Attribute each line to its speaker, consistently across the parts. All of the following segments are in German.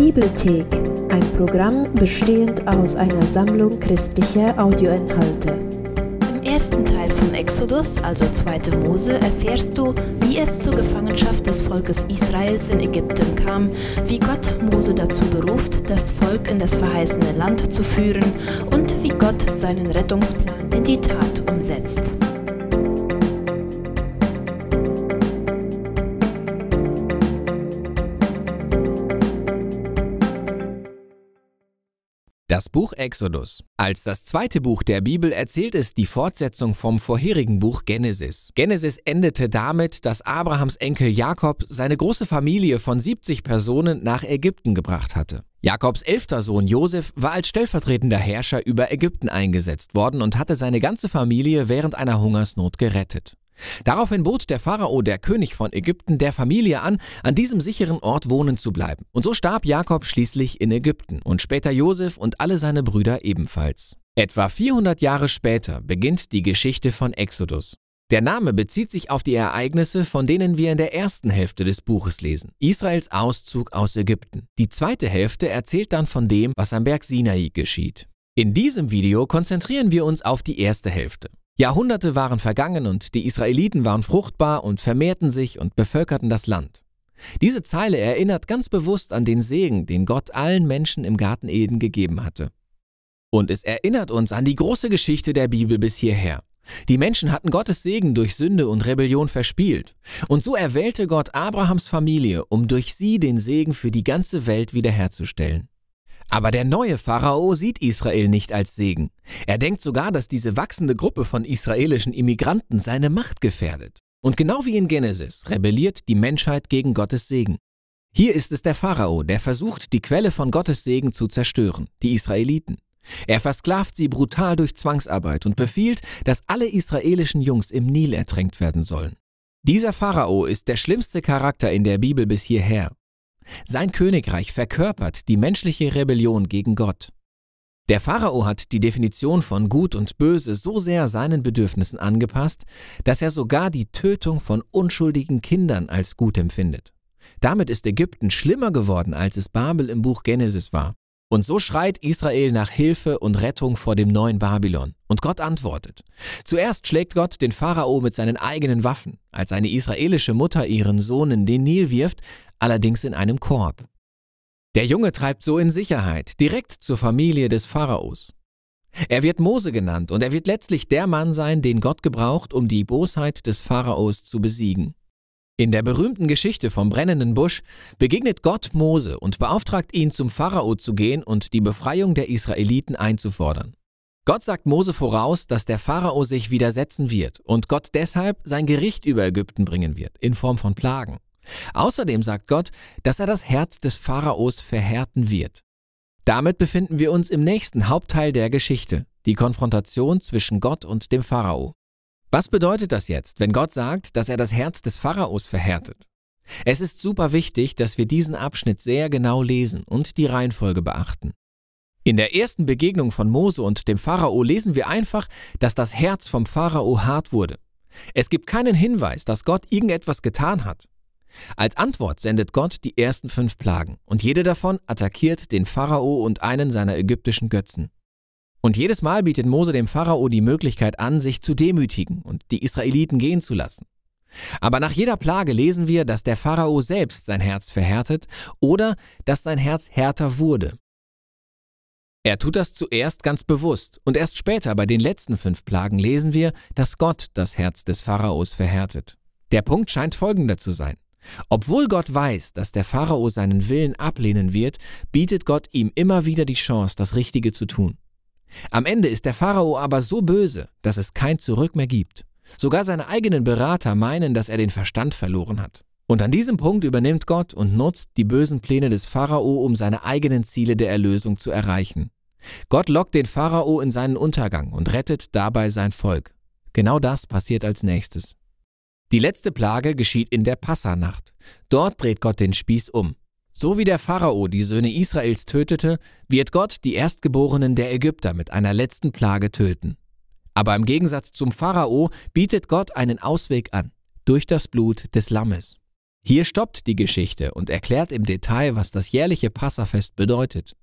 Speaker 1: Bibelthek, ein Programm bestehend aus einer Sammlung christlicher Audioinhalte. Im ersten Teil von Exodus, also 2. Mose, erfährst du, wie es zur Gefangenschaft des Volkes Israels in Ägypten kam, wie Gott Mose dazu beruft, das Volk in das verheißene Land zu führen und wie Gott seinen Rettungsplan in die Tat umsetzt.
Speaker 2: Das Buch Exodus. Als das zweite Buch der Bibel erzählt es die Fortsetzung vom vorherigen Buch Genesis. Genesis endete damit, dass Abrahams Enkel Jakob seine große Familie von 70 Personen nach Ägypten gebracht hatte. Jakobs elfter Sohn Josef war als stellvertretender Herrscher über Ägypten eingesetzt worden und hatte seine ganze Familie während einer Hungersnot gerettet. Daraufhin bot der Pharao, der König von Ägypten, der Familie an, an diesem sicheren Ort wohnen zu bleiben. Und so starb Jakob schließlich in Ägypten und später Josef und alle seine Brüder ebenfalls. Etwa 400 Jahre später beginnt die Geschichte von Exodus. Der Name bezieht sich auf die Ereignisse, von denen wir in der ersten Hälfte des Buches lesen. Israels Auszug aus Ägypten. Die zweite Hälfte erzählt dann von dem, was am Berg Sinai geschieht. In diesem Video konzentrieren wir uns auf die erste Hälfte. Jahrhunderte waren vergangen und die Israeliten waren fruchtbar und vermehrten sich und bevölkerten das Land. Diese Zeile erinnert ganz bewusst an den Segen, den Gott allen Menschen im Garten Eden gegeben hatte. Und es erinnert uns an die große Geschichte der Bibel bis hierher. Die Menschen hatten Gottes Segen durch Sünde und Rebellion verspielt. Und so erwählte Gott Abrahams Familie, um durch sie den Segen für die ganze Welt wiederherzustellen. Aber der neue Pharao sieht Israel nicht als Segen. Er denkt sogar, dass diese wachsende Gruppe von israelischen Immigranten seine Macht gefährdet. Und genau wie in Genesis rebelliert die Menschheit gegen Gottes Segen. Hier ist es der Pharao, der versucht, die Quelle von Gottes Segen zu zerstören, die Israeliten. Er versklavt sie brutal durch Zwangsarbeit und befiehlt, dass alle israelischen Jungs im Nil ertränkt werden sollen. Dieser Pharao ist der schlimmste Charakter in der Bibel bis hierher. Sein Königreich verkörpert die menschliche Rebellion gegen Gott. Der Pharao hat die Definition von Gut und Böse so sehr seinen Bedürfnissen angepasst, dass er sogar die Tötung von unschuldigen Kindern als gut empfindet. Damit ist Ägypten schlimmer geworden, als es Babel im Buch Genesis war. Und so schreit Israel nach Hilfe und Rettung vor dem neuen Babylon. Und Gott antwortet. Zuerst schlägt Gott den Pharao mit seinen eigenen Waffen, als eine israelische Mutter ihren Sohn in den Nil wirft, allerdings in einem Korb. Der Junge treibt so in Sicherheit, direkt zur Familie des Pharaos. Er wird Mose genannt und er wird letztlich der Mann sein, den Gott gebraucht, um die Bosheit des Pharaos zu besiegen. In der berühmten Geschichte vom brennenden Busch begegnet Gott Mose und beauftragt ihn, zum Pharao zu gehen und die Befreiung der Israeliten einzufordern. Gott sagt Mose voraus, dass der Pharao sich widersetzen wird und Gott deshalb sein Gericht über Ägypten bringen wird, in Form von Plagen. Außerdem sagt Gott, dass er das Herz des Pharaos verhärten wird. Damit befinden wir uns im nächsten Hauptteil der Geschichte, die Konfrontation zwischen Gott und dem Pharao. Was bedeutet das jetzt, wenn Gott sagt, dass er das Herz des Pharaos verhärtet? Es ist super wichtig, dass wir diesen Abschnitt sehr genau lesen und die Reihenfolge beachten. In der ersten Begegnung von Mose und dem Pharao lesen wir einfach, dass das Herz vom Pharao hart wurde. Es gibt keinen Hinweis, dass Gott irgendetwas getan hat. Als Antwort sendet Gott die ersten fünf Plagen und jede davon attackiert den Pharao und einen seiner ägyptischen Götzen. Und jedes Mal bietet Mose dem Pharao die Möglichkeit an, sich zu demütigen und die Israeliten gehen zu lassen. Aber nach jeder Plage lesen wir, dass der Pharao selbst sein Herz verhärtet oder dass sein Herz härter wurde. Er tut das zuerst ganz bewusst und erst später bei den letzten fünf Plagen lesen wir, dass Gott das Herz des Pharaos verhärtet. Der Punkt scheint folgender zu sein. Obwohl Gott weiß, dass der Pharao seinen Willen ablehnen wird, bietet Gott ihm immer wieder die Chance, das Richtige zu tun. Am Ende ist der Pharao aber so böse, dass es kein Zurück mehr gibt. Sogar seine eigenen Berater meinen, dass er den Verstand verloren hat. Und an diesem Punkt übernimmt Gott und nutzt die bösen Pläne des Pharao, um seine eigenen Ziele der Erlösung zu erreichen. Gott lockt den Pharao in seinen Untergang und rettet dabei sein Volk. Genau das passiert als nächstes. Die letzte Plage geschieht in der Passanacht. Dort dreht Gott den Spieß um. So wie der Pharao die Söhne Israels tötete, wird Gott die Erstgeborenen der Ägypter mit einer letzten Plage töten. Aber im Gegensatz zum Pharao bietet Gott einen Ausweg an, durch das Blut des Lammes. Hier stoppt die Geschichte und erklärt im Detail, was das jährliche Passafest bedeutet.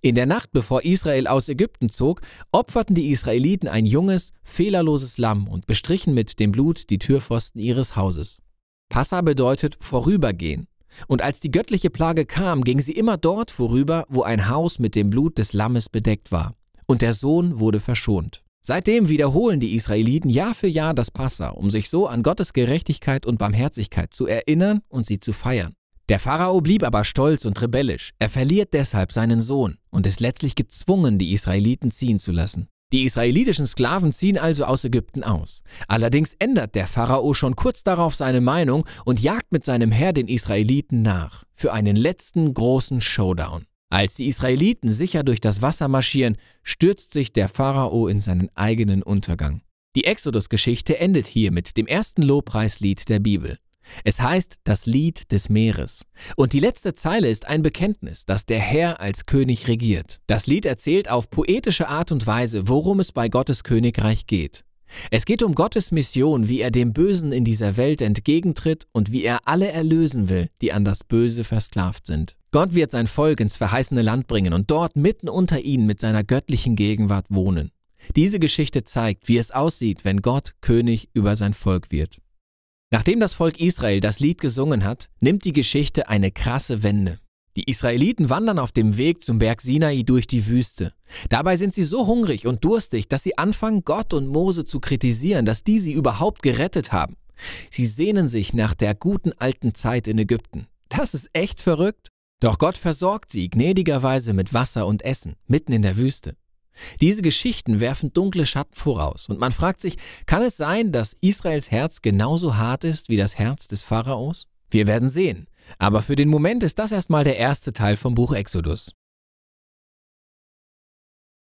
Speaker 2: In der Nacht, bevor Israel aus Ägypten zog, opferten die Israeliten ein junges, fehlerloses Lamm und bestrichen mit dem Blut die Türpfosten ihres Hauses. Passa bedeutet vorübergehen. Und als die göttliche Plage kam, ging sie immer dort vorüber, wo ein Haus mit dem Blut des Lammes bedeckt war. Und der Sohn wurde verschont. Seitdem wiederholen die Israeliten Jahr für Jahr das Passa, um sich so an Gottes Gerechtigkeit und Barmherzigkeit zu erinnern und sie zu feiern. Der Pharao blieb aber stolz und rebellisch. Er verliert deshalb seinen Sohn und ist letztlich gezwungen, die Israeliten ziehen zu lassen. Die israelitischen Sklaven ziehen also aus Ägypten aus. Allerdings ändert der Pharao schon kurz darauf seine Meinung und jagt mit seinem Heer den Israeliten nach für einen letzten großen Showdown. Als die Israeliten sicher durch das Wasser marschieren, stürzt sich der Pharao in seinen eigenen Untergang. Die Exodus-Geschichte endet hier mit dem ersten Lobpreislied der Bibel. Es heißt das Lied des Meeres. Und die letzte Zeile ist ein Bekenntnis, dass der Herr als König regiert. Das Lied erzählt auf poetische Art und Weise, worum es bei Gottes Königreich geht. Es geht um Gottes Mission, wie er dem Bösen in dieser Welt entgegentritt und wie er alle erlösen will, die an das Böse versklavt sind. Gott wird sein Volk ins verheißene Land bringen und dort mitten unter ihnen mit seiner göttlichen Gegenwart wohnen. Diese Geschichte zeigt, wie es aussieht, wenn Gott König über sein Volk wird. Nachdem das Volk Israel das Lied gesungen hat, nimmt die Geschichte eine krasse Wende. Die Israeliten wandern auf dem Weg zum Berg Sinai durch die Wüste. Dabei sind sie so hungrig und durstig, dass sie anfangen, Gott und Mose zu kritisieren, dass die sie überhaupt gerettet haben. Sie sehnen sich nach der guten alten Zeit in Ägypten. Das ist echt verrückt. Doch Gott versorgt sie gnädigerweise mit Wasser und Essen, mitten in der Wüste. Diese Geschichten werfen dunkle Schatten voraus und man fragt sich, kann es sein, dass Israels Herz genauso hart ist wie das Herz des Pharaos? Wir werden sehen. Aber für den Moment ist das erstmal der erste Teil vom Buch Exodus.